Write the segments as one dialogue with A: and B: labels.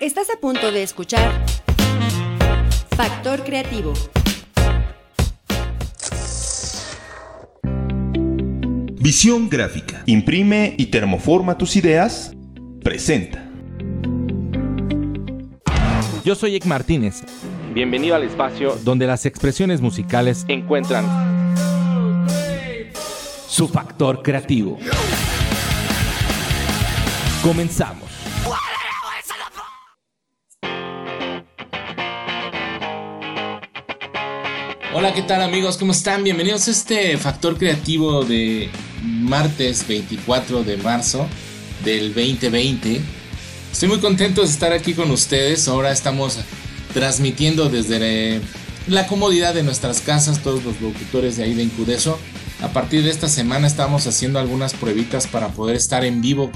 A: Estás a punto de escuchar Factor Creativo.
B: Visión gráfica. Imprime y termoforma tus ideas. Presenta.
C: Yo soy Ek Martínez. Bienvenido al espacio donde las expresiones musicales encuentran su factor creativo. Comenzamos. Hola, ¿qué tal amigos? ¿Cómo están? Bienvenidos a este factor creativo de martes 24 de marzo del 2020. Estoy muy contento de estar aquí con ustedes. Ahora estamos transmitiendo desde la comodidad de nuestras casas, todos los locutores de ahí de Incudeso. A partir de esta semana estamos haciendo algunas pruebitas para poder estar en vivo,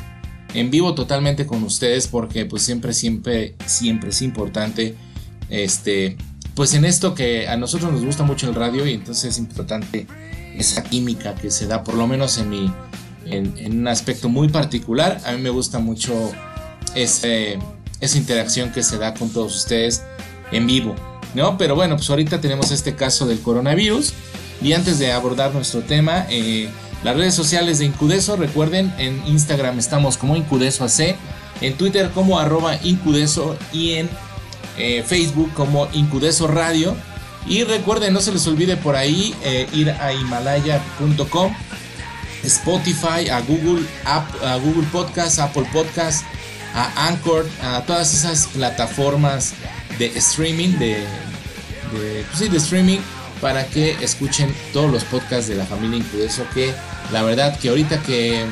C: en vivo totalmente con ustedes, porque pues siempre, siempre, siempre es importante, este, pues en esto que a nosotros nos gusta mucho el radio y entonces es importante esa química que se da, por lo menos en en, un aspecto muy particular. A mí me gusta mucho esa interacción que se da con todos ustedes en vivo, ¿no? Pero bueno, pues ahorita tenemos este caso del coronavirus y antes de abordar nuestro tema, eh, las redes sociales de Incudeso, recuerden, en Instagram estamos como Incudeso AC, en Twitter como arroba Incudeso y en eh, Facebook como Incudeso Radio. Y recuerden, no se les olvide por ahí eh, ir a himalaya.com, Spotify, a Google, a Google Podcast, Apple Podcast, a Anchor, a todas esas plataformas de streaming, de, de, pues sí, de streaming para que escuchen todos los podcasts de la familia Incudeso que la verdad que ahorita que,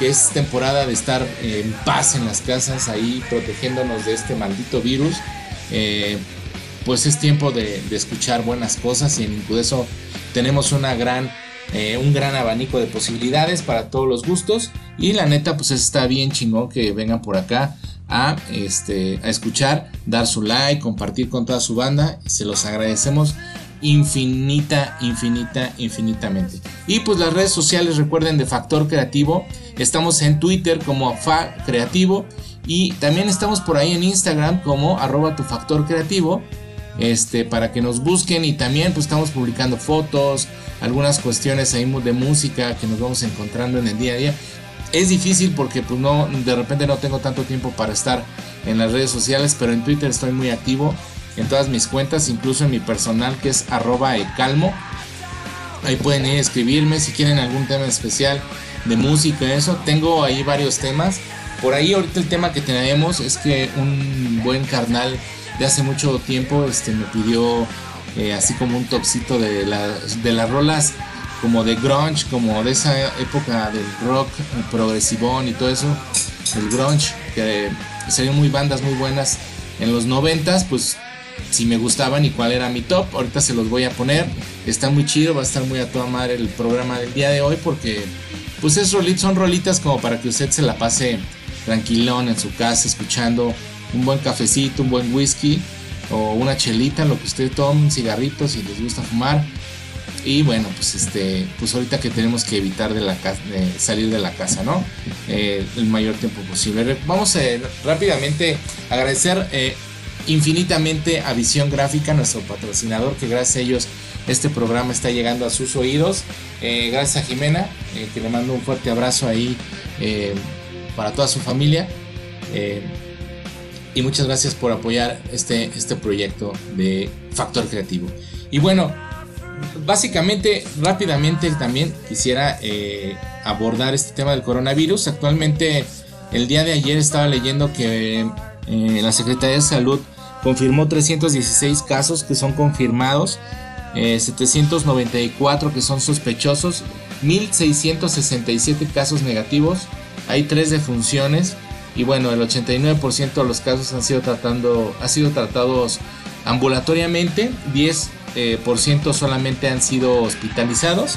C: es temporada de estar en paz en las casas ahí protegiéndonos de este maldito virus eh, pues es tiempo de, escuchar buenas cosas y en Incudeso tenemos una gran eh, un gran abanico de posibilidades para todos los gustos y la neta pues está bien chingón que vengan por acá a, este, a escuchar, dar su like, compartir con toda su banda. Se los agradecemos infinita, infinita, infinitamente. Y pues las redes sociales, recuerden de Factor Creativo. Estamos en Twitter como Fa Creativo. Y también estamos por ahí en Instagram como arroba tu factor creativo. Este, para que nos busquen y también pues estamos publicando fotos, algunas cuestiones ahí de música que nos vamos encontrando en el día a día. Es difícil porque pues no, de repente no tengo tanto tiempo para estar en las redes sociales, pero en Twitter estoy muy activo en todas mis cuentas, incluso en mi personal que es arroba ecalmo. Ahí pueden ir a escribirme si quieren algún tema especial de música, eso. Tengo ahí varios temas. Por ahí ahorita el tema que tenemos es que un buen carnal de hace mucho tiempo este, me pidió eh, así como un topcito de, de las rolas como de grunge, como de esa época del rock progresivón y todo eso, el grunge, que salieron muy bandas muy buenas en los noventas, pues si me gustaban y cuál era mi top, ahorita se los voy a poner, está muy chido, va a estar muy a toda madre el programa del día de hoy porque pues es son rolitas como para que usted se la pase tranquilón en su casa escuchando un buen cafecito, un buen whisky o una chelita, lo que usted tome, un cigarrito si les gusta fumar y bueno, pues este, pues ahorita que tenemos que evitar de la de salir de la casa, ¿no? Eh, el mayor tiempo posible. Vamos a rápidamente agradecer eh, infinitamente a Visión Gráfica, nuestro patrocinador, que gracias a ellos este programa está llegando a sus oídos. Eh, gracias a Jimena, que le mando un fuerte abrazo ahí para toda su familia. y muchas gracias por apoyar este, este proyecto de Factor Creativo. Y bueno, básicamente, rápidamente también quisiera eh, abordar este tema del coronavirus. Actualmente, el día de ayer estaba leyendo que eh, la Secretaría de Salud confirmó 316 casos que son confirmados, 794 eh, que son sospechosos, 1667 casos negativos, hay 3 defunciones y bueno, el 89% de los casos han sido, tratando, ha sido tratados ambulatoriamente, 10 eh, por ciento solamente han sido hospitalizados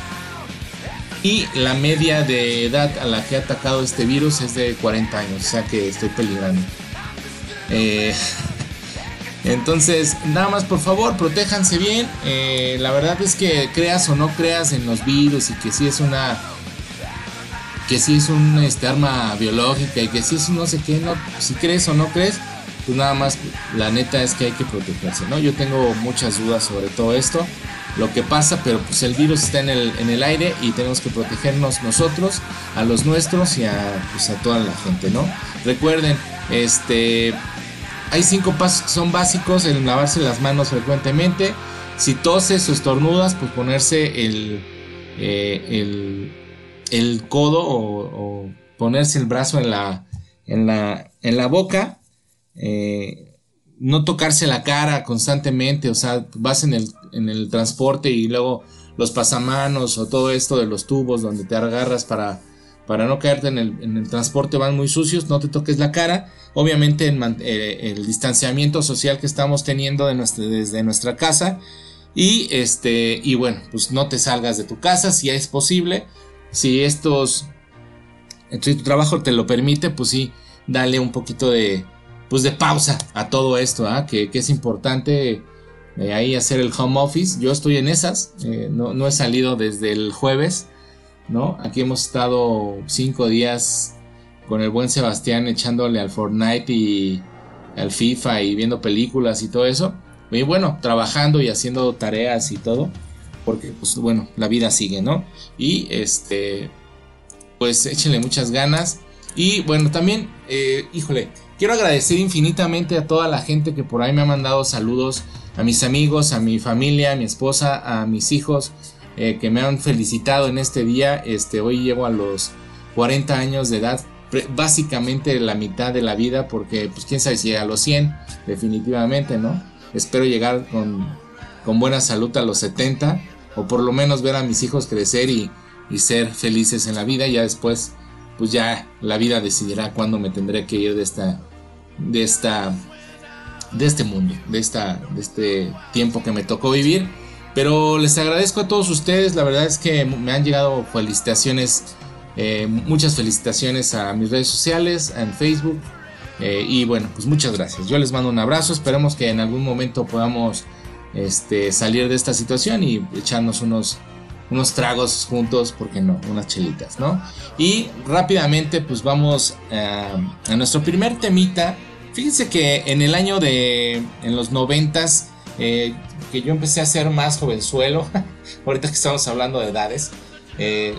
C: y la media de edad a la que ha atacado este virus es de 40 años, o sea que estoy peligrando. Eh, entonces, nada más por favor, protéjanse bien. Eh, la verdad es que creas o no creas en los virus y que si es una que si es un este, arma biológica y que si es no sé qué, no, si crees o no crees, pues nada más la neta es que hay que protegerse, ¿no? Yo tengo muchas dudas sobre todo esto, lo que pasa, pero pues el virus está en el, en el aire y tenemos que protegernos nosotros, a los nuestros y a, pues, a toda la gente, ¿no? Recuerden, este, hay cinco pasos que son básicos, el lavarse las manos frecuentemente, si toses o estornudas, pues ponerse el, eh, el, codo o, ponerse el brazo en la, en la, en la boca. Eh, no tocarse la cara constantemente, o sea, vas en el, en el transporte y luego los pasamanos o todo esto de los tubos donde te agarras para, para no caerte en el, el transporte van muy sucios, no te toques la cara. Obviamente eh, el distanciamiento social que estamos teniendo de desde nuestra casa y este, y bueno, pues no te salgas de tu casa si es posible. Si estos, si tu trabajo te lo permite, pues sí, dale un poquito de, pues de pausa a todo esto, ¿ah? que, es importante eh, ahí hacer el home office. Yo estoy en esas, eh, no, no, he salido desde el jueves, ¿no? Aquí hemos estado cinco días con el buen Sebastián echándole al Fortnite y al FIFA y viendo películas y todo eso. Y bueno, trabajando y haciendo tareas y todo. Porque, pues bueno, la vida sigue, ¿no? Y este, pues échenle muchas ganas. Y bueno, también, eh, híjole, quiero agradecer infinitamente a toda la gente que por ahí me ha mandado saludos. A mis amigos, a mi familia, a mi esposa, a mis hijos. Eh, que me han felicitado en este día. Este, hoy llego a los 40 años de edad básicamente la mitad de la vida porque pues quién sabe si a los 100 definitivamente, ¿no? Espero llegar con, buena salud a los 70 o por lo menos ver a mis hijos crecer y, ser felices en la vida. Y ya después, pues ya la vida decidirá cuándo me tendré que ir de esta, de esta, de este mundo, de esta, de este tiempo que me tocó vivir. Pero les agradezco a todos ustedes, la verdad es que me han llegado felicitaciones, eh, muchas felicitaciones a mis redes sociales, en Facebook, eh, y bueno, pues muchas gracias. Yo les mando un abrazo. Esperemos que en algún momento podamos este, salir de esta situación y echarnos unos, unos tragos juntos, porque no, unas chelitas, ¿no? Y rápidamente, pues vamos a, nuestro primer temita. Fíjense que en el año de, en los noventas, eh, que yo empecé a ser más jovenzuelo, ahorita que estamos hablando de edades, eh,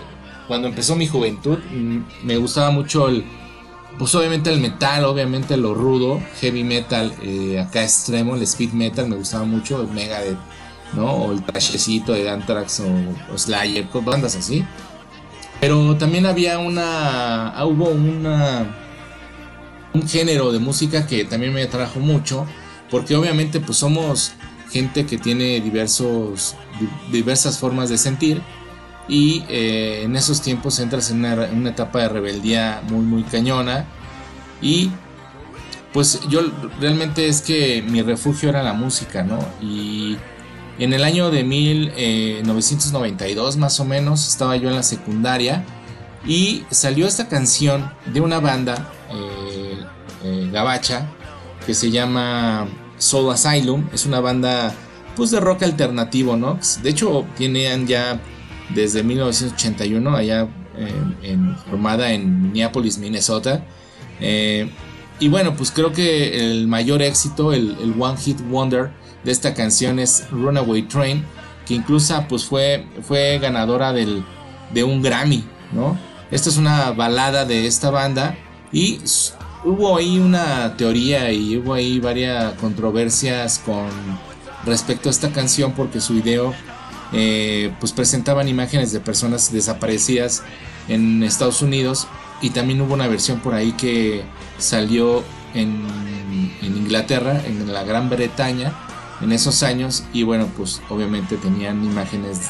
C: cuando empezó mi juventud, mm, me gustaba mucho el pues obviamente el metal, obviamente lo rudo, heavy metal, eh, acá extremo, el speed metal me gustaba mucho, el Megadeth, ¿no? O el trashecito de Anthrax o, Slayer, bandas así. Pero también había una, ah, hubo una, un género de música que también me atrajo mucho, porque obviamente pues somos gente que tiene diversos, diversas formas de sentir y eh, en esos tiempos entras en una, etapa de rebeldía muy muy cañona y pues yo realmente es que mi refugio era la música, ¿no? Y en el año de 1992 eh, más o menos estaba yo en la secundaria y salió esta canción de una banda eh, gabacha que se llama Soul Asylum, es una banda pues de rock alternativo, ¿no? De hecho tienen ya desde 1981, allá formada en Minneapolis, Minnesota. Eh, y bueno, pues creo que el mayor éxito, el, One Hit Wonder de esta canción es Runaway Train, que incluso pues fue, fue ganadora del, de un Grammy, ¿no? Esta es una balada de esta banda y hubo ahí una teoría y hubo ahí varias controversias con respecto a esta canción porque su video eh, pues presentaban imágenes de personas desaparecidas en Estados Unidos y también hubo una versión por ahí que salió en, Inglaterra, en la Gran Bretaña, en esos años y bueno pues obviamente tenían imágenes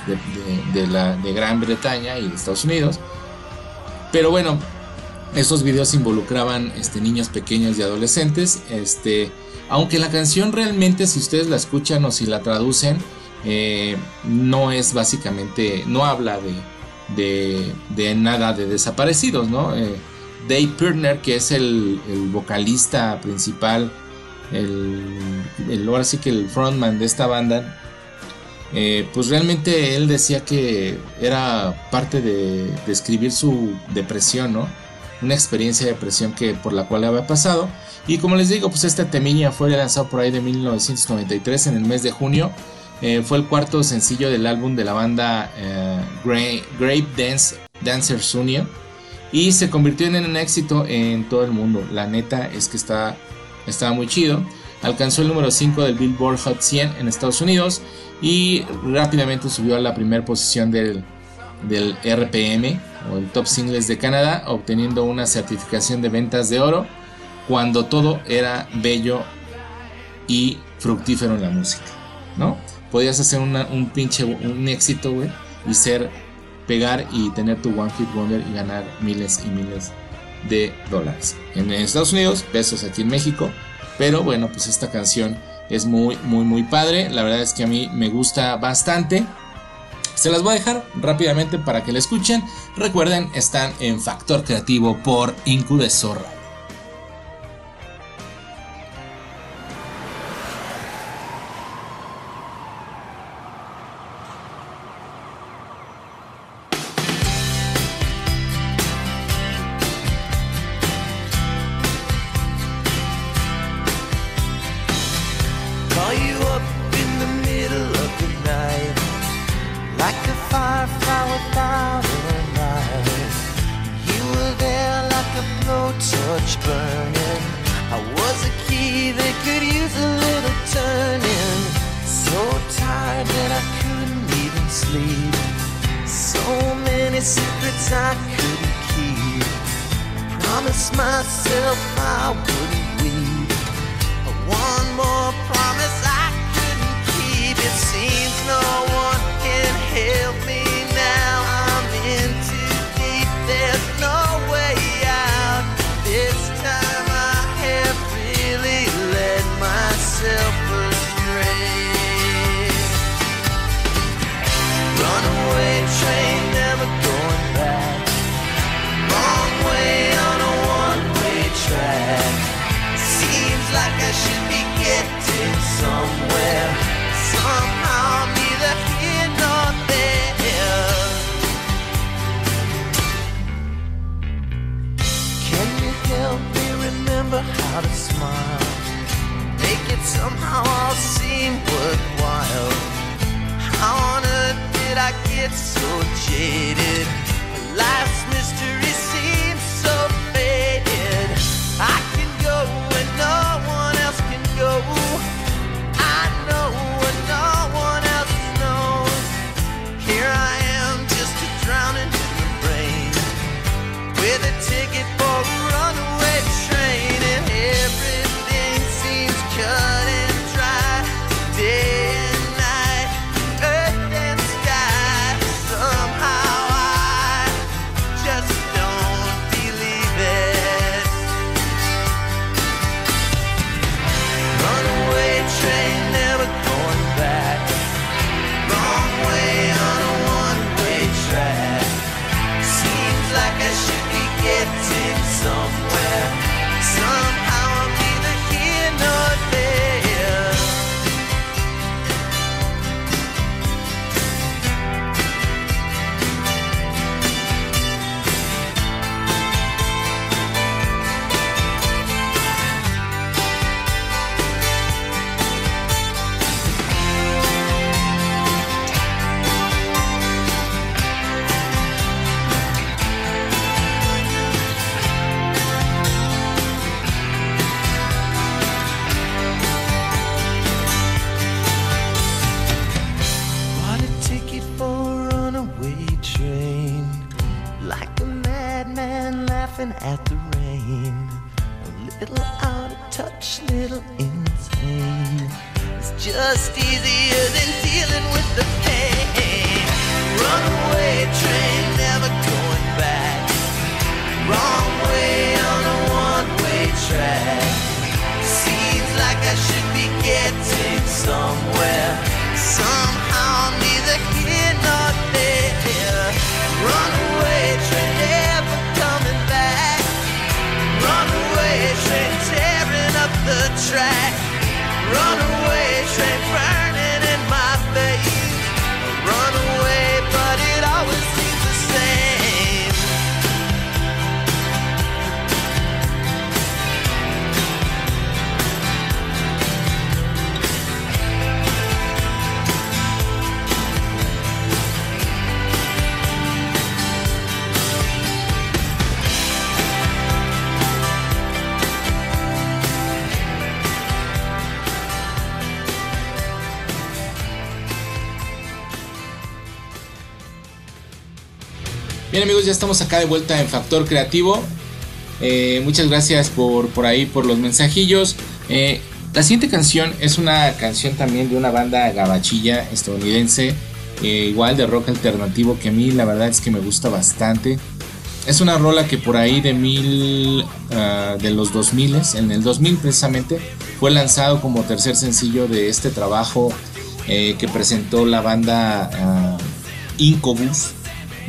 C: de, la, de Gran Bretaña y de Estados Unidos. Pero bueno esos videos involucraban este, niños pequeños y adolescentes este aunque la canción realmente si ustedes la escuchan o si la traducen eh, no es básicamente, no habla de, nada de desaparecidos. Eh, Dave Pirner, que es el, vocalista principal, el, ahora sí que el frontman de esta banda, eh, pues realmente él decía que era parte de, de escribir su depresión, ¿no?
D: Una experiencia de presión que por la cual había pasado. Y como les digo, pues este temilla fue lanzado por ahí de 1993 en el mes de junio. Eh, fue el cuarto sencillo del álbum de la banda eh, Grape Dance Dancers Union y se convirtió en un éxito en todo el mundo. La neta es que está, estaba muy chido. Alcanzó el número 5 del Billboard Hot 100 en Estados Unidos y rápidamente subió a la primera posición del, del RPM o el Top Singles de Canadá, obteniendo una certificación de ventas de oro cuando todo era bello y fructífero en la música, ¿no? Podías hacer un pinche, un éxito, güey, y ser, pegar y tener tu One Hit Wonder y ganar miles y miles de dólares. En Estados Unidos, pesos aquí en México, pero bueno, pues esta canción es muy, muy, muy padre. La verdad es que a mí me gusta bastante. Se las voy a dejar rápidamente para que la escuchen. Recuerden, están en Factor Creativo por Incu.
C: Bien amigos, ya estamos acá de vuelta en Factor Creativo. Eh, muchas gracias por, por ahí, por los mensajillos. Eh, la siguiente canción es una canción también de una banda gabachilla estadounidense, eh, igual de rock alternativo, que a mí la verdad es que me gusta bastante. Es una rola que por ahí de mil, ah, de los 2000, en el 2000 precisamente, fue lanzado como tercer sencillo de este trabajo que presentó la banda uh, Incubus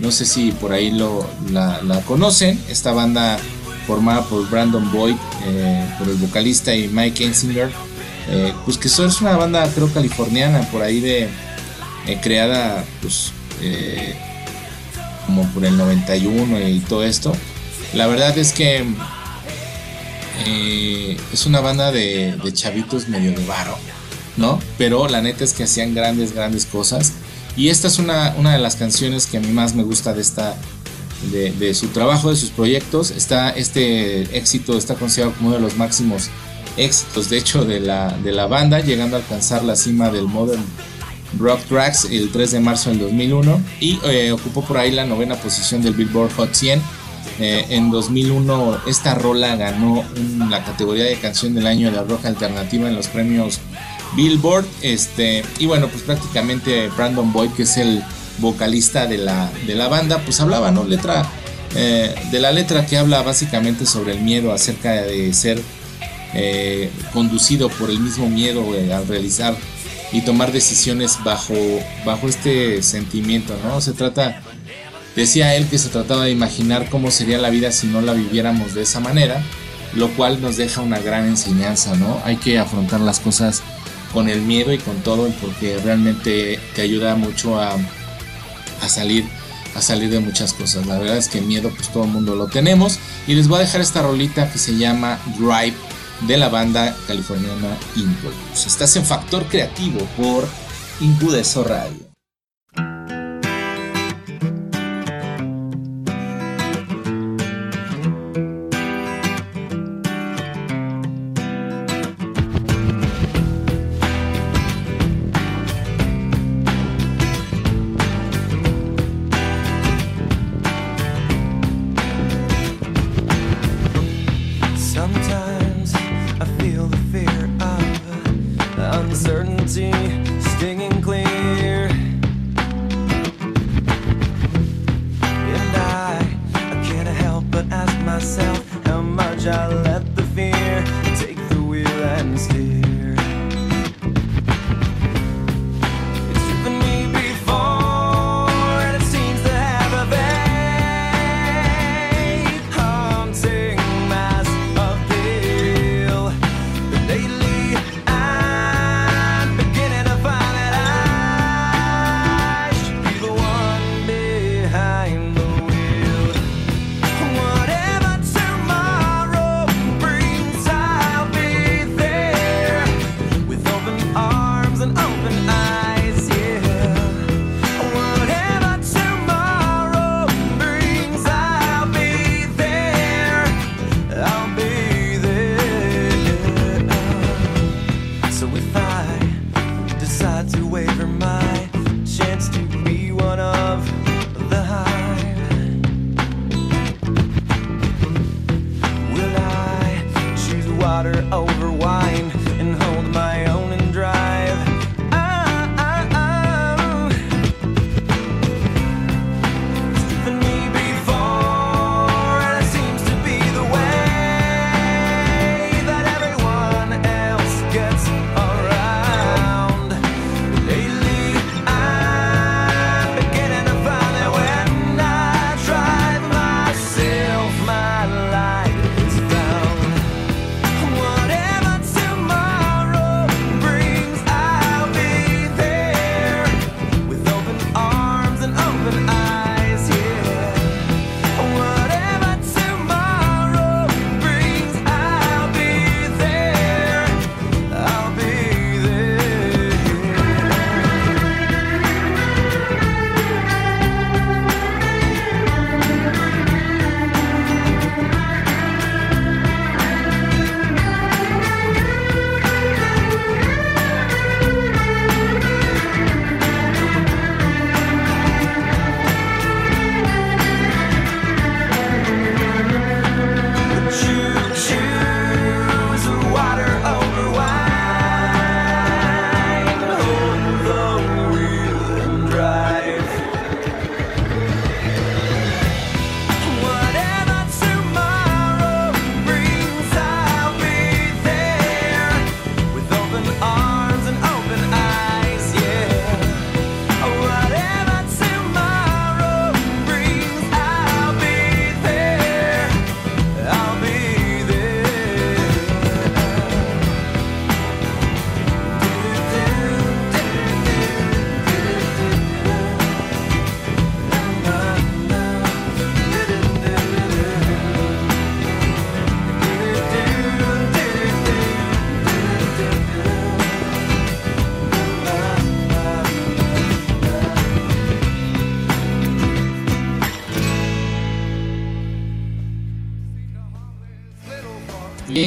C: no sé si por ahí lo, la, conocen. Esta banda formada por Brandon Boyd, eh, por el vocalista y Mike Ensinger. Eh, pues que es una banda creo californiana por ahí de eh, creada pues como por el 91 y todo esto la verdad es que es una banda de, de, chavitos medio de barro no pero la neta es que hacían grandes grandes cosas y esta es una, de las canciones que a mí más me gusta de esta de, su trabajo, de sus proyectos. Está este éxito está considerado como uno de los máximos éxitos, de hecho, de la, de la banda, llegando a alcanzar la cima del Modern Rock Tracks el 3 de marzo del 2001 y eh, ocupó por ahí la novena posición del Billboard Hot 100. Eh, en 2001 esta rola ganó la categoría de canción del año de la rock alternativa en los premios Billboard. Este, y bueno, pues prácticamente Brandon Boyd, que es el vocalista de la, de la banda, pues hablaba, ¿no? Letra, eh, de la letra que habla básicamente sobre el miedo acerca de ser eh, conducido por el mismo miedo eh, al realizar y tomar decisiones bajo, bajo este sentimiento, ¿no? Se trata, decía él que se trataba de imaginar cómo sería la vida si no la viviéramos de esa manera, lo cual nos deja una gran enseñanza, ¿no? Hay que afrontar las cosas con el miedo y con todo, porque realmente te ayuda mucho a, salir a salir de muchas cosas. La verdad es que miedo pues todo el mundo lo tenemos y les voy a dejar esta rolita que se llama Drive de la banda californiana Impulse. Estás en Factor Creativo por Incudeso Radio.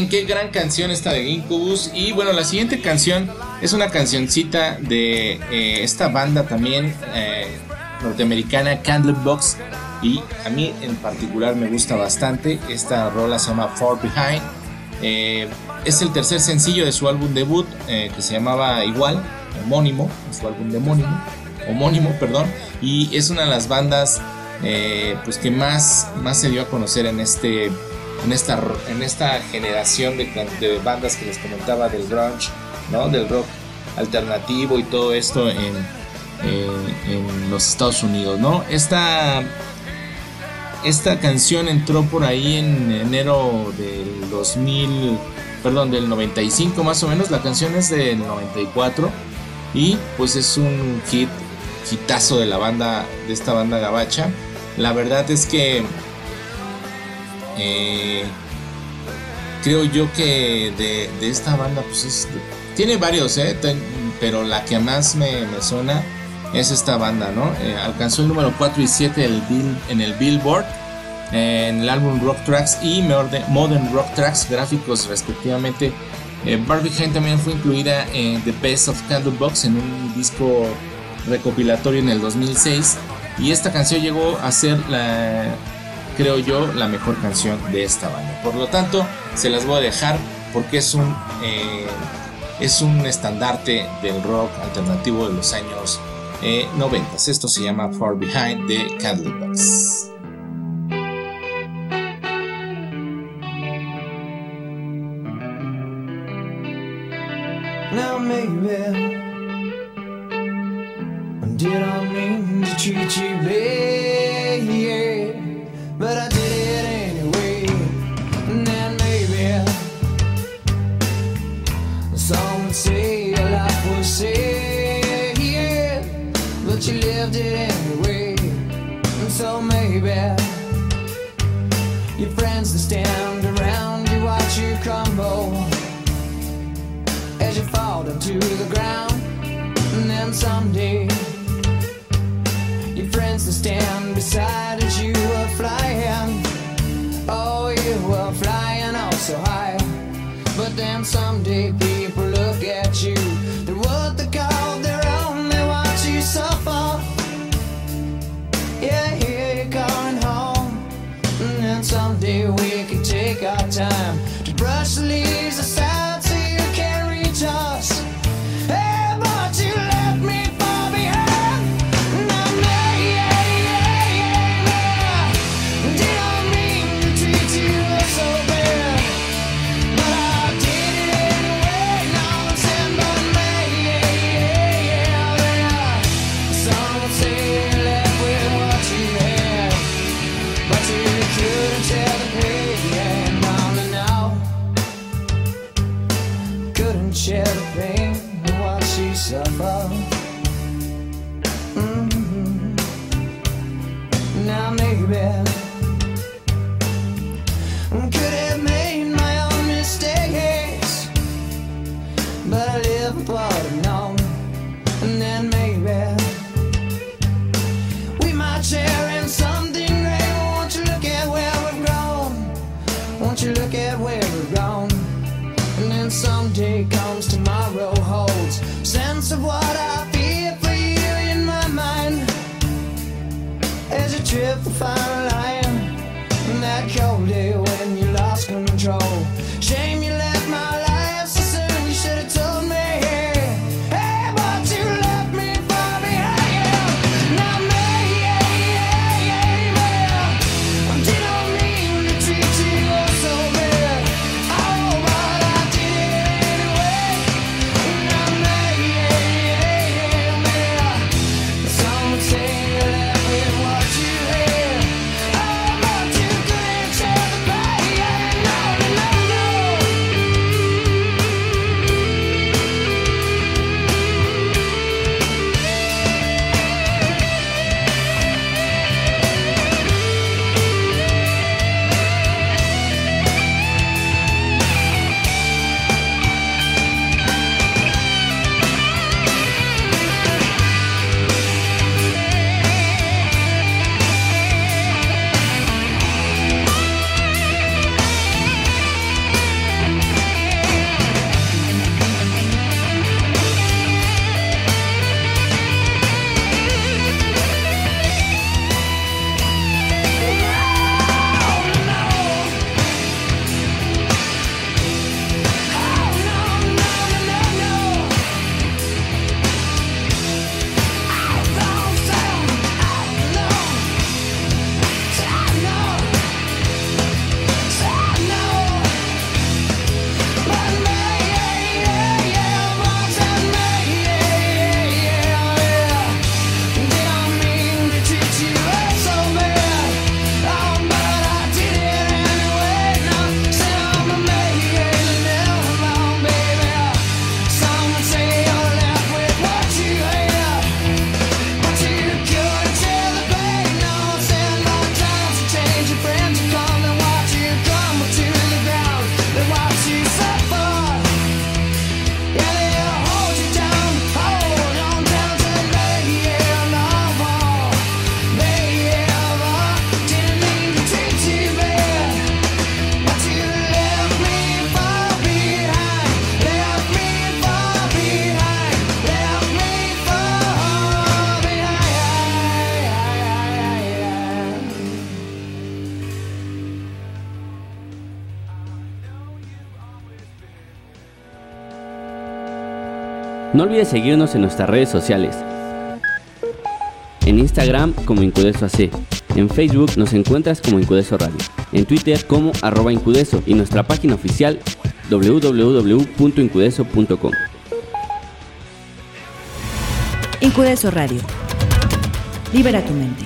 D: Qué gran canción esta de Incubus. Y bueno, la siguiente canción es una cancioncita de eh, esta banda también eh, norteamericana, Candlebox. Y a mí en particular me gusta bastante. Esta rola se llama Far Behind. Eh, es el tercer sencillo de su álbum debut que se llamaba igual, homónimo, su álbum de homónimo, homónimo, perdón. Y es una de las bandas pues que más, más se dio a conocer en este en esta, en esta generación de, bandas que les comentaba del grunge, ¿no? del rock alternativo y todo esto en, los Estados Unidos. ¿no? Esta, esta canción entró por ahí en enero del 2000, perdón, del 95 más o menos. La canción es del 94 y pues es un hit, hitazo de la banda, de esta banda gabacha. La verdad es que eh, creo yo que de, esta banda, pues tiene varios, eh, pero la que más me, suena es esta banda, ¿no? Eh, alcanzó el número 4 y 7 en el Billboard, en el álbum Rock Tracks y Modern Rock Tracks, gráficos respectivamente. Barbie Hand también fue incluida en The Best of Candlebox en un disco recopilatorio en el 2006 y esta canción llegó a ser la, creo yo, la mejor canción de esta banda. Por lo tanto, se las voy a dejar porque es un, eh, es un estandarte del rock alternativo de los años 90. Eh, Esto se llama Far Behind de Candlebox. Now but I did it anyway. And then maybe some would say your life was sad, yeah, but you lived it anyway. And so maybe your friends that stand around you watch you crumble as you fall down to the ground, and then someday friends that stand beside as you are flying. Oh, you were flying all so high. But then someday people look at you. They're what they call their own. They watch you suffer. Yeah, here you're going home. And then someday we can take our time to brush the
E: No olvides seguirnos en nuestras redes sociales. En Instagram como Incudeso AC. En Facebook nos encuentras como Incudeso Radio. En Twitter como arroba Incudeso y nuestra página oficial www.incudeso.com.
A: Incudeso Radio. Libera tu mente.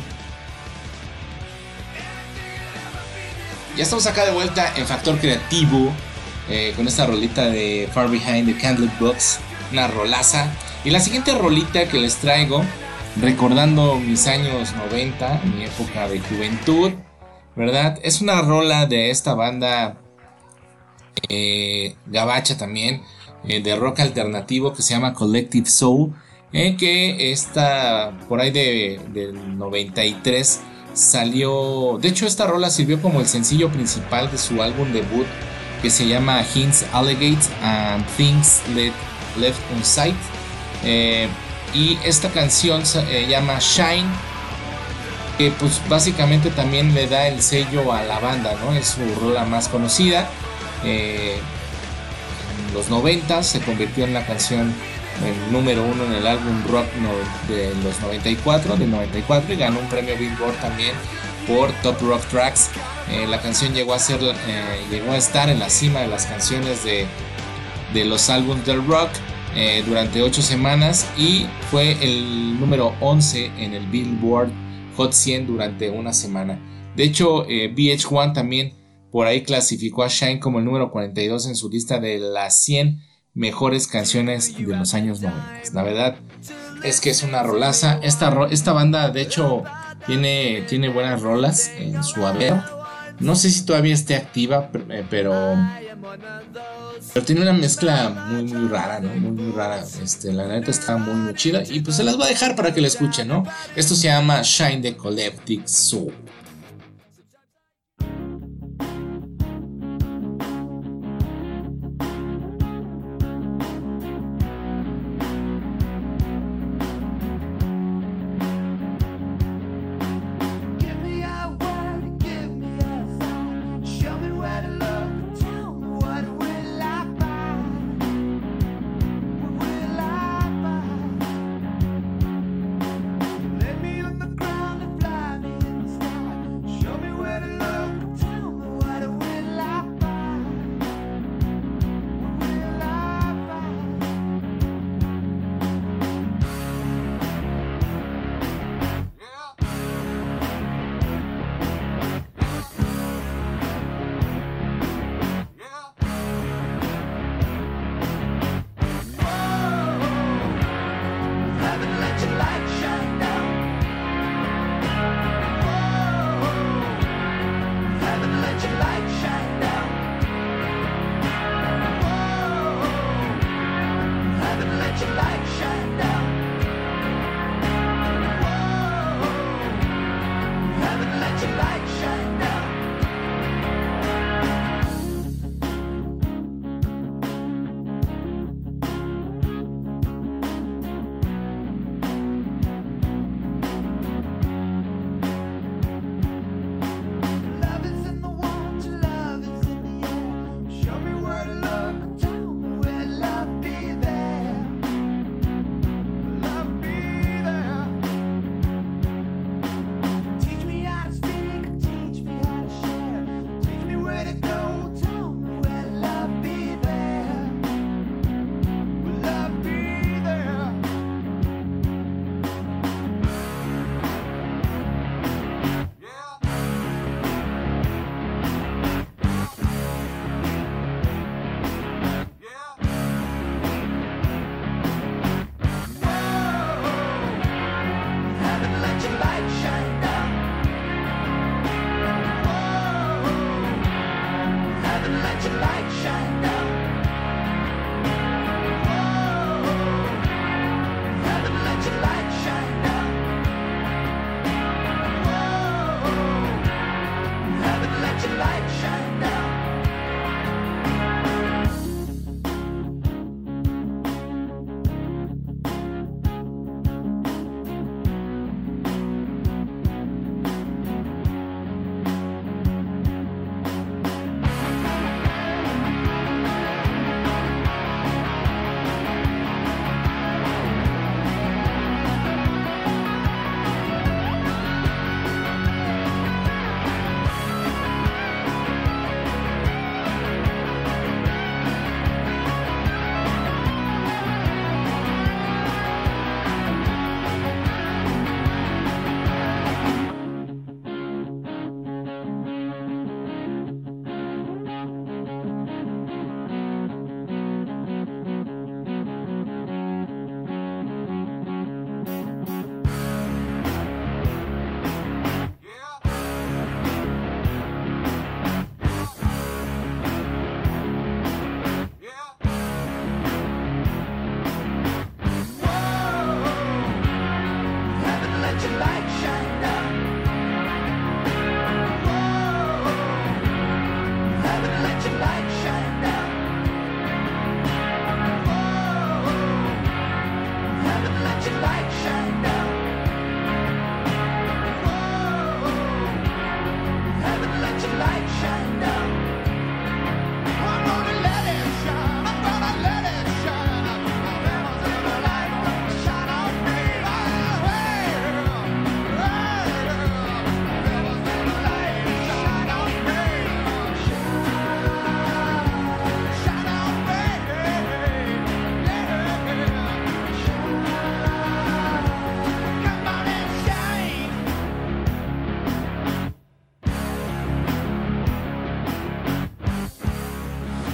C: Ya estamos acá de vuelta en Factor Creativo eh, con esta rolita de Far Behind the Candle Box, una rolaza. Y la siguiente rolita que les traigo, recordando mis años 90, mi época de juventud, ¿verdad? Es una rola de esta banda eh, gabacha también, eh, de rock alternativo que se llama Collective Soul, que está por ahí de, del 93 salió, de hecho esta rola sirvió como el sencillo principal de su álbum debut que se llama Hints Allegates and Things Left Unsight. Eh, y esta canción se eh, llama Shine, que pues básicamente también le da el sello a la banda, ¿no? Es su rola más conocida. Eh, en los 90 se convirtió en la canción número uno en el álbum rock de los 94, del 94 y ganó un premio Billboard también por Top Rock Tracks. Eh, la canción llegó a ser, llegó a estar en la cima de las canciones de, de los álbumes del rock eh, durante 8 semanas y fue el número 11 en el Billboard Hot 100 durante una semana. De hecho, VH1 también por ahí clasificó a Shine como el número 42 en su lista de las 100 mejores canciones de los años 90. La verdad es que es una rolaza. Esta, esta banda, de hecho, tiene, tiene buenas rolas en su haber. No sé si todavía esté activa, eh, pero. Pero tiene una mezcla muy, muy rara, ¿no? Muy, muy rara. Este, la neta está muy, muy chida. Y pues se las voy a dejar para que la escuchen, ¿no? Esto se llama Shine the Collective Soul.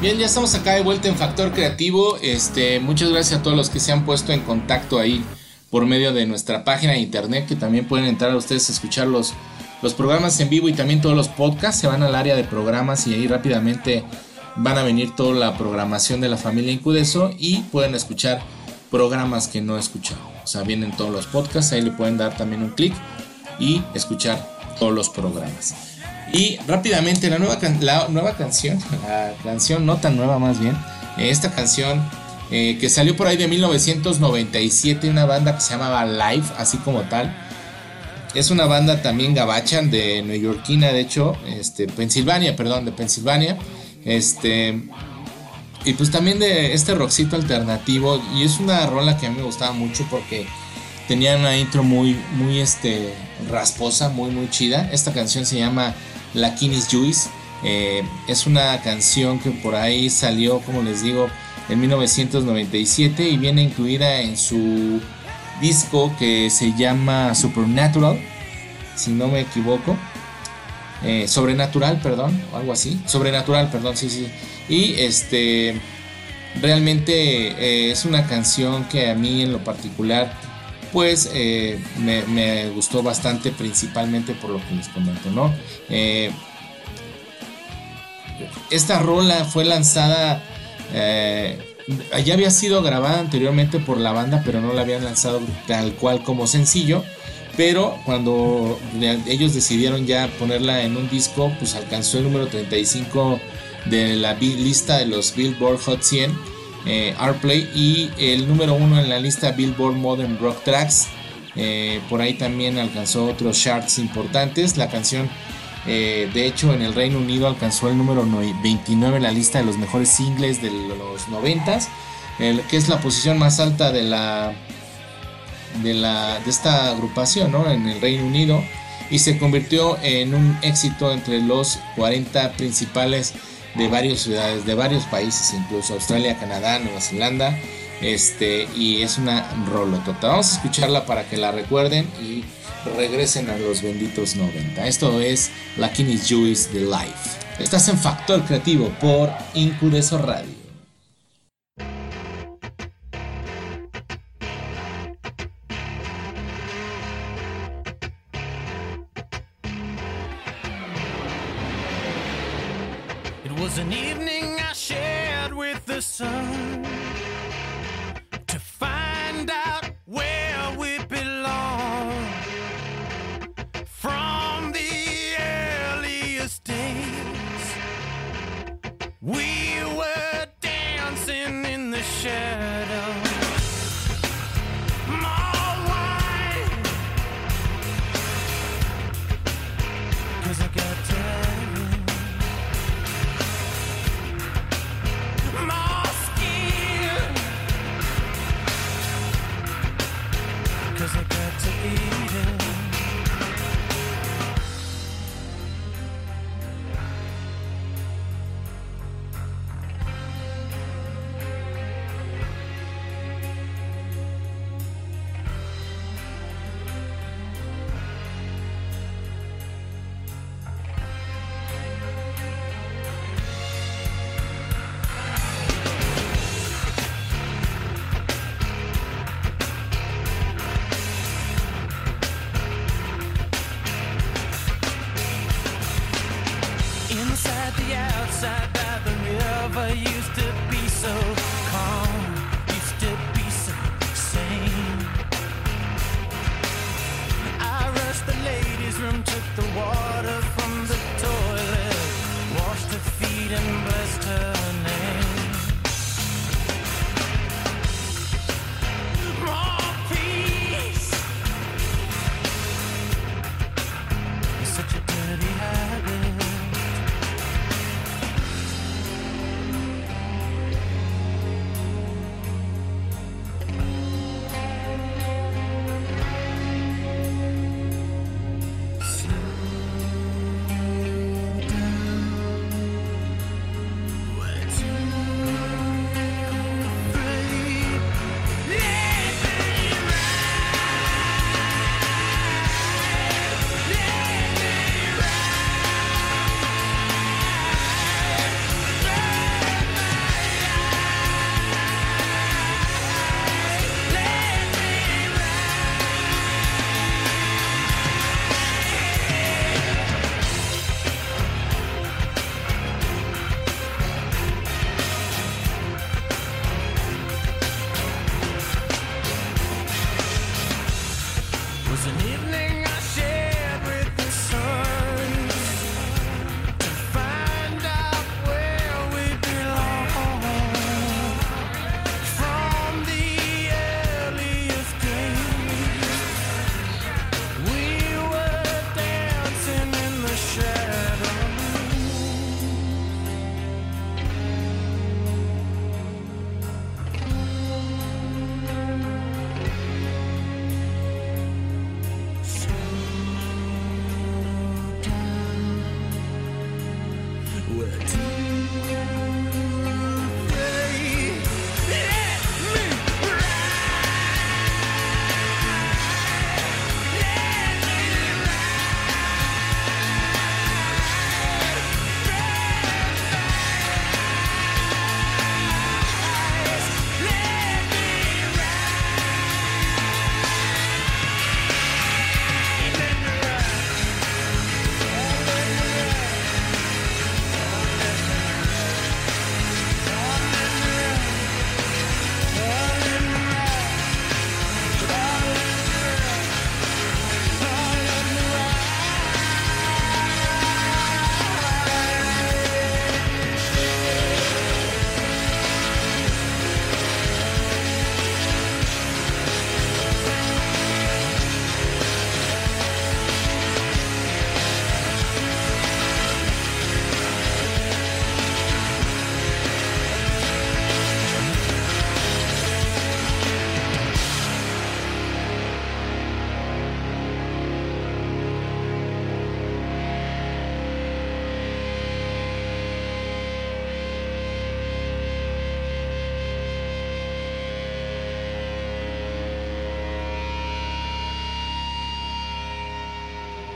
C: Bien, ya estamos acá de vuelta en Factor Creativo. Este, muchas gracias a todos los que se han puesto en contacto ahí por medio de nuestra página de internet, que también pueden entrar a ustedes a escuchar los, los programas en vivo y también todos los podcasts. Se van al área de programas y ahí rápidamente van a venir toda la programación de la familia Incudeso y pueden escuchar programas que no he escuchado. O sea, vienen todos los podcasts, ahí le pueden dar también un clic y escuchar todos los programas. Y rápidamente la nueva, la nueva canción, la canción no tan nueva más bien, esta canción eh, que salió por ahí de 1997, una banda que se llamaba Live, así como tal. Es una banda también gabacha de neoyorquina, de hecho, este, Pensilvania, perdón, de Pensilvania. Este, y pues también de este rockcito alternativo. Y es una rola que a mí me gustaba mucho porque tenía una intro muy, muy este, rasposa, muy, muy chida. Esta canción se llama La Kinis Juice. Eh, es una canción que por ahí salió, como les digo, en 1997 y viene incluida en su disco que se llama Supernatural, si no me equivoco. Eh, sobrenatural, perdón, o algo así. Sobrenatural, perdón, sí, sí. Y este, realmente eh, es una canción que a mí en lo particular, pues eh, me, gustó bastante, principalmente por lo que les comento, ¿no? esta rola fue lanzada ya había sido grabada anteriormente por la banda, pero no la habían lanzado tal cual como sencillo. Pero cuando ellos decidieron ya ponerla en un disco, pues alcanzó el número 35 de la lista de los Billboard Hot 100 eh, y el número 1 en la lista Billboard Modern Rock Tracks. Eh, por ahí también alcanzó otros charts importantes. La canción, eh, de hecho, en el Reino Unido alcanzó el número 29 en la lista de los mejores singles de los 90 que es la posición más alta de la de, la, de esta agrupación en el Reino Unido y se convirtió en un éxito entre los 40 principales de varias ciudades, de varios países, incluso Australia, Canadá, Nueva Zelanda, este, y es una rolotota. Vamos a escucharla para que la recuerden y regresen a los benditos 90. Esto es La Kinis Juice de Life. Estás en Factor Creativo por Incudeso Radio. was an evening I shared with the sun.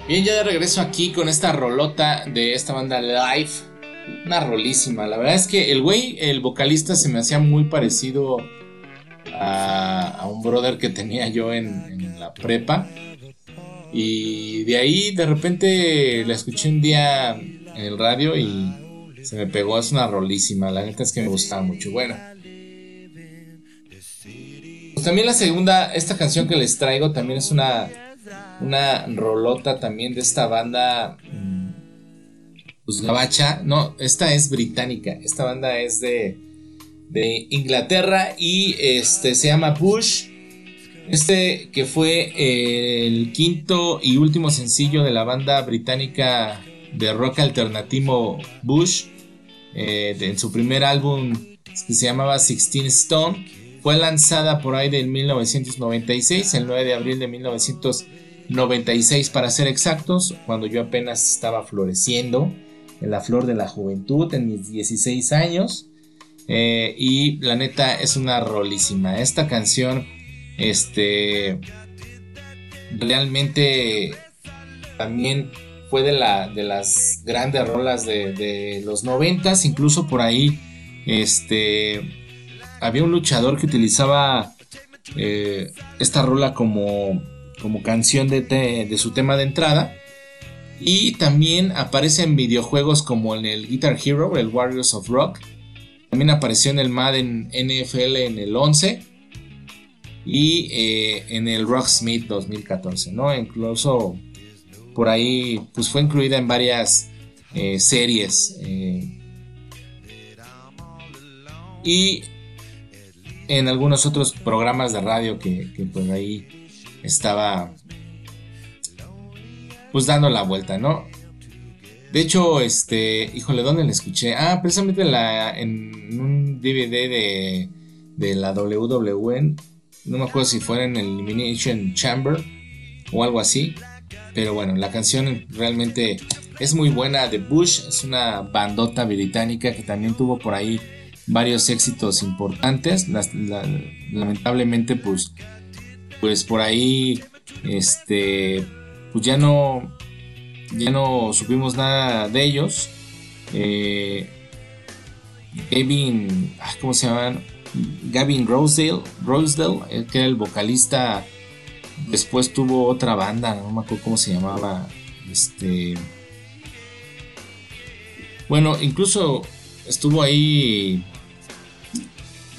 C: Bien, ya de regreso aquí con esta rolota de esta banda Live. Una rolísima. La verdad es que el güey, el vocalista, se me hacía muy parecido a, un brother que tenía yo en, la prepa. Y de ahí de repente la escuché un día en el radio y se me pegó. Es una rolísima. La neta es que me gustaba mucho. Bueno. Pues también la segunda, esta canción que les traigo también es una una rolota también de esta banda mm, pues gabacha, no, esta es británica, esta banda es de, de Inglaterra y este se llama Bush. Este que fue el quinto y último sencillo de la banda británica de rock alternativo Bush, eh, en su primer álbum que se llamaba Sixteen Stone, fue lanzada por ahí en 1996, el 9 de abril de 1996 96 para ser exactos, cuando yo apenas estaba floreciendo en la flor de la juventud, en mis 16 años. Eh, y la neta es una rolísima. Esta canción, este, realmente también fue de, la, de las grandes rolas de, los 90 incluso por ahí, este, había un luchador que utilizaba eh, esta rola como como canción de, su tema de entrada. Y también aparece en videojuegos como en el Guitar Hero, el Warriors of Rock. También apareció en el Madden NFL en el 11. Y eh, en el Rocksmith 2014, ¿no? Incluso por ahí pues fue incluida en varias eh, series. Y en algunos otros programas de radio que, que por ahí estaba pues dando la vuelta, ¿no? De hecho, este, híjole, ¿dónde la escuché? Ah, precisamente la, en un DVD de, de la WWE, no me acuerdo si fuera en el Elimination Chamber o algo así, pero bueno, la canción realmente es muy buena. The Bush es una bandota británica que también tuvo por ahí varios éxitos importantes. lamentablemente, pues pues por ahí, este, pues ya no, ya no supimos nada de ellos. Eh, Gavin, ¿cómo se llaman? Gavin Rosedale, Rosedale, que era el vocalista. Después tuvo otra banda, no me acuerdo cómo se llamaba. Este. Bueno, incluso estuvo ahí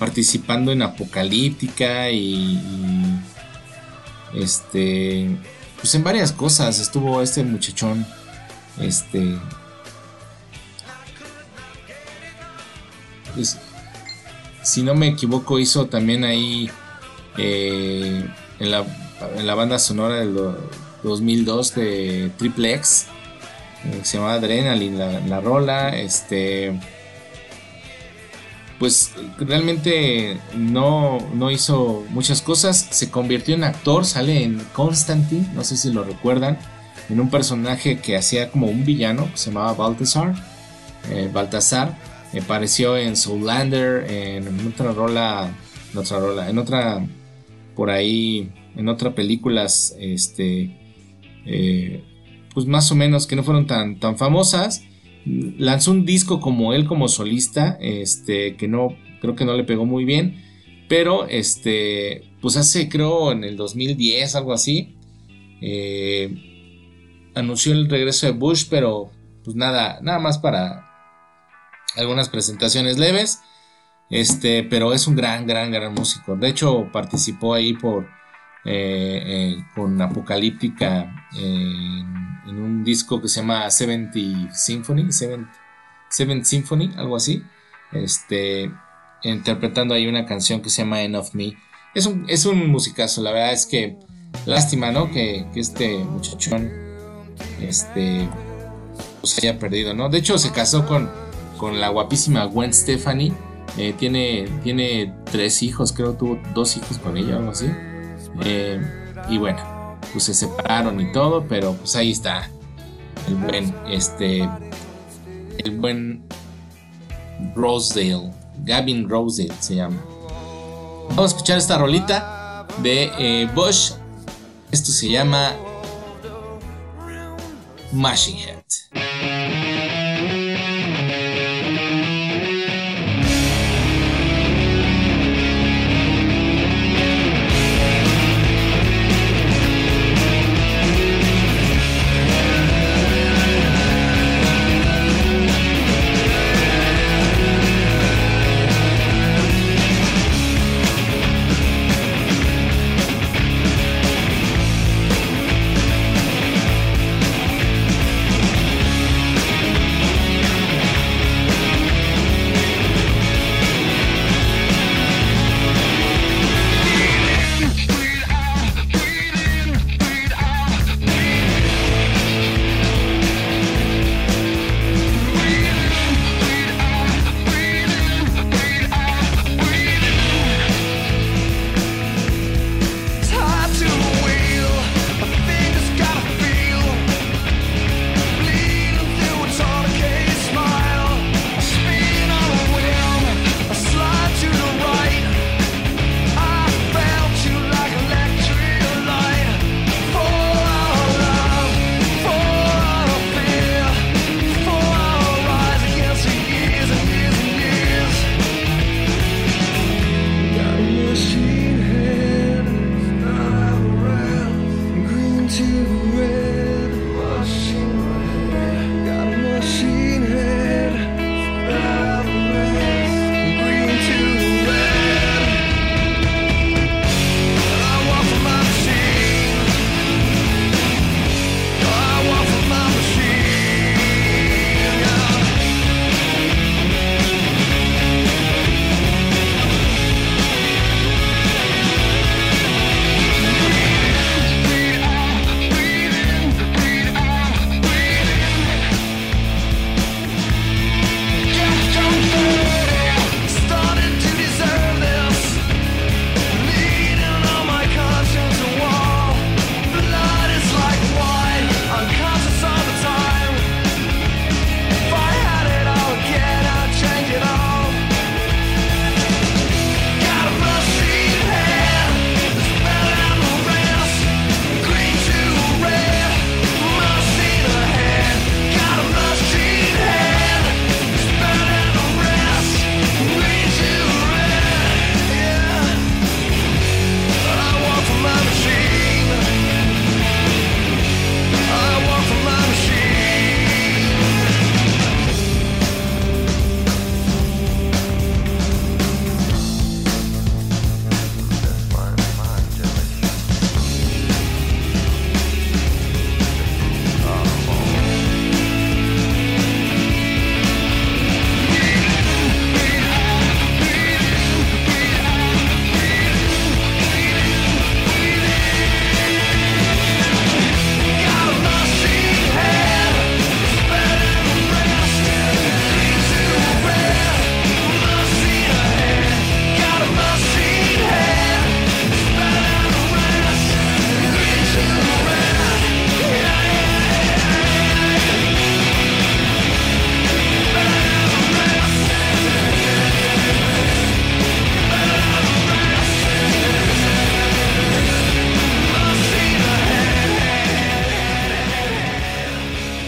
C: participando en Apocalíptica y este. pues en varias cosas estuvo este muchachón, este, si no me equivoco hizo también ahí eh, en, la, en, la, banda sonora del 2002 de Triple X, eh, se llamaba Adrenaline la, la rola, este realmente no, no, hizo muchas cosas. Se convirtió en actor, sale en Constantine, no sé si lo recuerdan, en un personaje que hacía como un villano, se llamaba Baltasar. Eh, Baltasar apareció en Soulander, en otra rola, en otra rola, en otra, por ahí, en otra películas, este, eh, pues más o menos que no fueron tan, tan famosas lanzó un disco como él como solista, este, que no, creo que no le pegó muy bien, pero este, pues hace, creo, en el 2010, algo así, eh, anunció el regreso de Bush, pero pues nada, nada más para algunas presentaciones leves, este, pero es un gran, gran, gran músico. De hecho, participó ahí por, eh, eh, con Apocalíptica en un disco que se llama 70 Symphony, 7 Symphony, algo así. Este, interpretando ahí una canción que se llama End of Me. Es un, es un musicazo, la verdad es que lástima, ¿no? Que, este muchachón, este, pues haya perdido, ¿no? De hecho, se casó con, con la guapísima Gwen Stefani. Eh, tiene, tiene tres hijos, creo tuvo dos hijos con ella, algo así. Eh, y bueno, pues se separaron y todo, pero pues ahí está el buen, este, el buen Rosedale, Gavin Rosedale se llama. Vamos a escuchar esta rolita de eh, Bush. Esto se llama Machine Head. to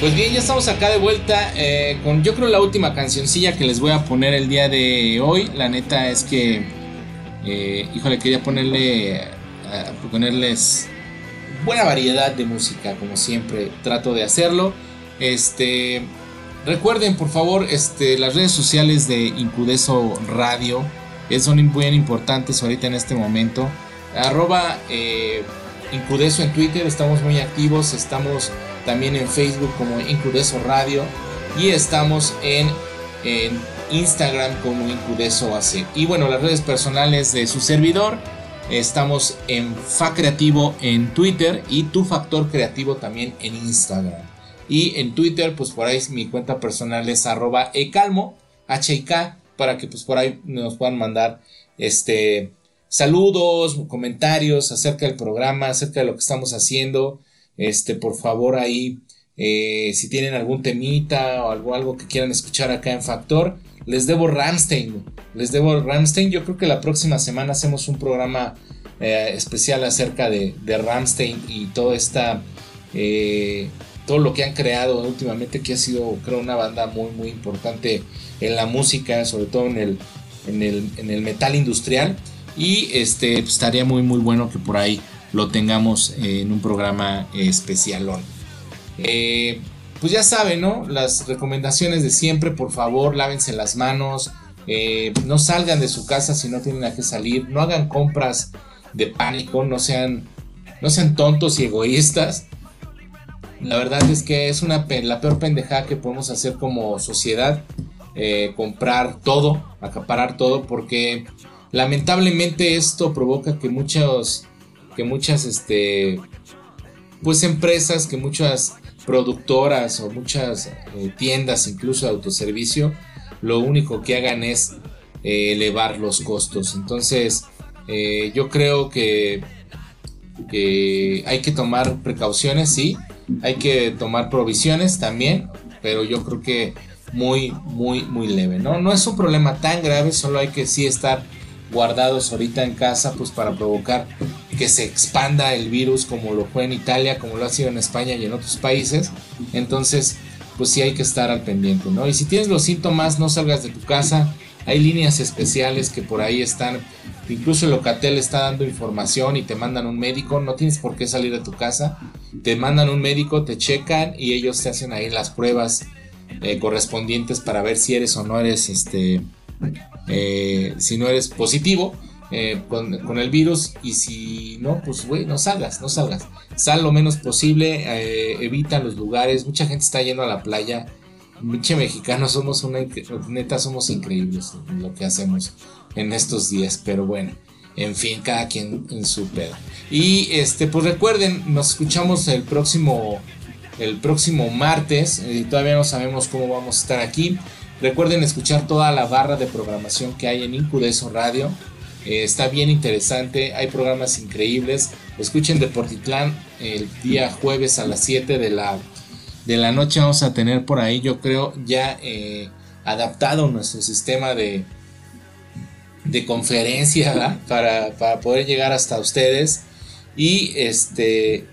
C: Pues bien, ya estamos acá de vuelta eh, con yo creo la última cancioncilla que les voy a poner el día de hoy. La neta es que, eh, híjole, quería ponerle, ponerles buena variedad de música, como siempre trato de hacerlo. Este, recuerden por favor, este, las redes sociales de Incudeso Radio son muy importantes ahorita en este momento. Arroba eh, Incudeso en Twitter, estamos muy activos, estamos también en Facebook como Incudeso Radio y estamos en, Instagram como Incudeso AC. Y bueno, las redes personales de su servidor, estamos en Fa Creativo en Twitter y Tu Factor Creativo también en Instagram. Y en Twitter, pues por ahí mi cuenta personal es arroba ecalmo, H-I-K, para que pues por ahí nos puedan mandar este saludos, comentarios acerca del programa, acerca de lo que estamos haciendo. Este, por favor, ahí, eh, si tienen algún temita o algo, algo que quieran escuchar acá en Factor, les debo Ramstein. Les debo Ramstein. Yo creo que la próxima semana hacemos un programa eh, especial acerca de, Ramstein y toda esta. Eh, todo lo que han creado últimamente, que ha sido, creo, una banda muy, muy importante en la música, sobre todo en el, en el, en el metal industrial. Y este, pues, estaría muy, muy bueno que por ahí lo tengamos en un programa especialón. Eh, pues ya saben, ¿no? Las recomendaciones de siempre, por favor, lávense las manos, eh, no salgan de su casa si no tienen a qué salir, no hagan compras de pánico, no sean, no sean tontos y egoístas. La verdad es que es una, la peor pendejada que podemos hacer como sociedad, eh, comprar todo, acaparar todo, porque lamentablemente esto provoca que muchos que muchas este pues empresas, que muchas productoras o muchas eh, tiendas, incluso de autoservicio, lo único que hagan es eh, elevar los costos. Entonces, eh, yo creo que, hay que tomar precauciones, sí, hay que tomar provisiones también, pero yo creo que muy, muy, muy leve, ¿no? No es un problema tan grave, solo hay que sí estar guardados ahorita en casa pues para provocar que se expanda el virus como lo fue en Italia, como lo ha sido en España y en otros países. Entonces, pues sí hay que estar al pendiente, ¿no? Y si tienes los síntomas, no salgas de tu casa. Hay líneas especiales que por ahí están. Incluso el Locatel está dando información y te mandan un médico. No tienes por qué salir de tu casa. Te mandan un médico, te checan y ellos te hacen ahí las pruebas eh, correspondientes para ver si eres o no eres este eh, si no eres positivo eh, con, el virus y si no, pues güey, no salgas, no salgas. Sal lo menos posible, eh, evita los lugares, mucha gente está yendo a la playa. Muchos mexicanos somos una, neta somos increíbles en lo que hacemos en estos días, pero bueno, en fin, cada quien en su pedo. Y este, pues recuerden, nos escuchamos el próximo, el próximo martes, todavía no sabemos cómo vamos a estar aquí. Recuerden escuchar toda la barra de programación que hay en Incudeso Radio. Eh, está bien interesante, hay programas increíbles. Escuchen Deportitlán el día jueves a las 7 de la, de la noche. Vamos a tener por ahí, yo creo, ya eh, adaptado nuestro sistema de, de conferencia para, para, poder llegar hasta ustedes. Y este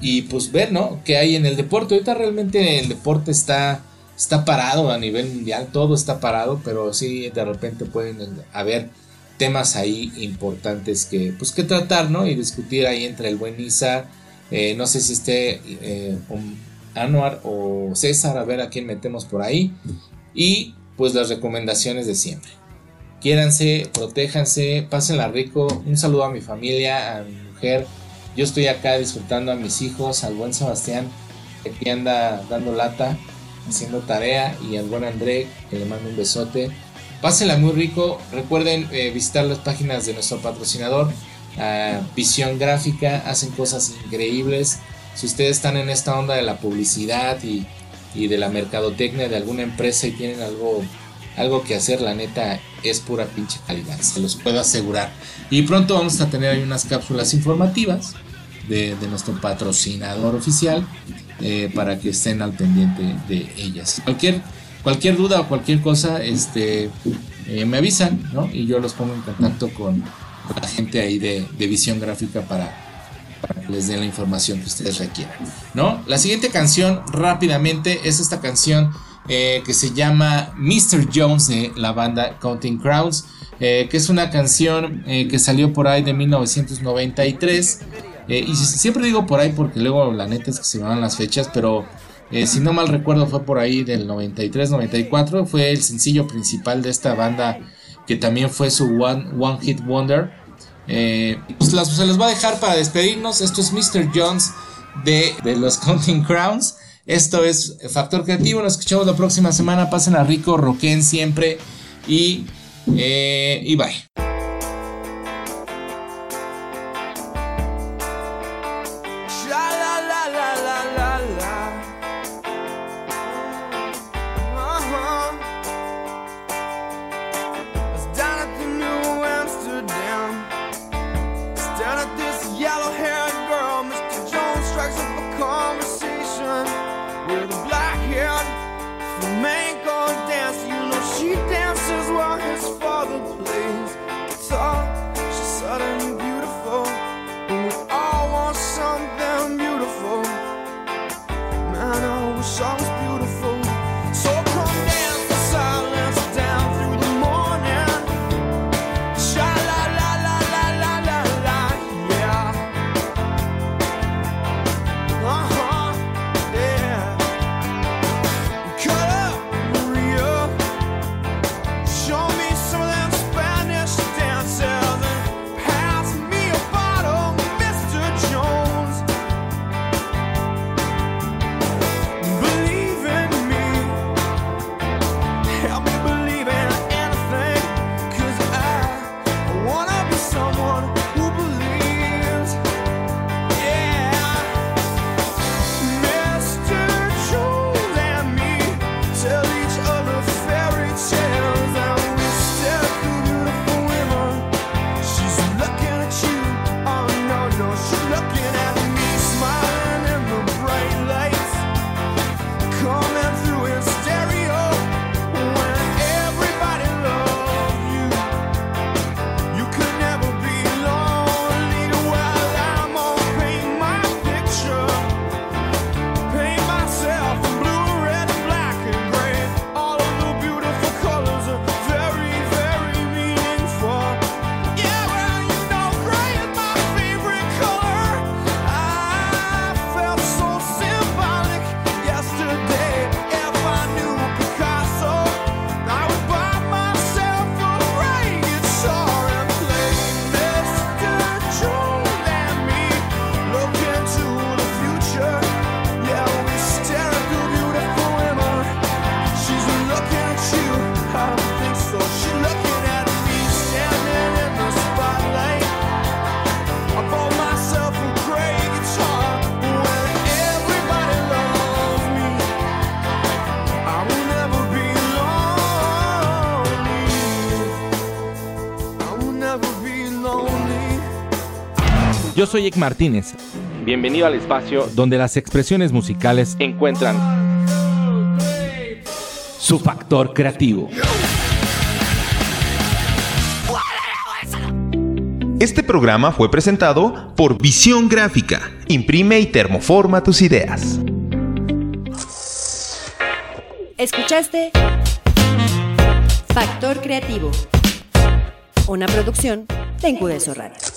C: y pues ver, ¿no? Que hay en el deporte. Ahorita realmente el deporte está está parado a nivel mundial, todo está parado, pero sí de repente pueden haber temas ahí importantes que, pues, que tratar, ¿no? Y discutir ahí entre el buen Isa, eh, no sé si esté eh, Anuar o César, a ver a quién metemos por ahí. Y pues las recomendaciones de siempre. Quiéranse, protéjanse, pásenla rico. Un saludo a mi familia, a mi mujer. Yo estoy acá disfrutando a mis hijos, al buen Sebastián, que aquí anda dando lata haciendo tarea y al buen André que le mando un besote. Pásenla muy rico. Recuerden eh, visitar las páginas de nuestro patrocinador, ah, Visión Gráfica. Hacen cosas increíbles. Si ustedes están en esta onda de la publicidad y, y de la mercadotecnia de alguna empresa y tienen algo, algo que hacer, la neta es pura pinche calidad. Se los puedo asegurar. Y pronto vamos a tener ahí unas cápsulas informativas de, de nuestro patrocinador oficial eh, para que estén al pendiente de ellas. Cualquier, cualquier duda o cualquier cosa, este, eh, me avisan, Y yo los pongo en contacto con, la gente ahí de, visión gráfica para,
D: les den la información que ustedes requieran. ¿no? La siguiente canción rápidamente es esta canción eh, que se llama Mr. Jones de la banda Counting Crowns, eh, que es una canción que salió por ahí de 1993. y siempre digo por ahí porque luego la neta es que se me van las fechas, pero si no mal recuerdo fue por ahí del 93-94, fue el sencillo principal de esta banda que también fue su One, one Hit Wonder. pues se los va a dejar para despedirnos. Esto es Mr. Jones de, de los Counting Crowns. Esto es Factor Creativo. Nos escuchamos la próxima semana. Pasen a rico, roquen siempre. Y, eh, y bye.
B: Yo soy Ek Martínez.
C: Bienvenido al espacio
B: donde las expresiones musicales
C: encuentran
B: su factor creativo. Este programa fue presentado por Visión Gráfica. Imprime y termoforma tus ideas.
A: ¿Escuchaste? Factor Creativo. Una producción de Incudeso Radio.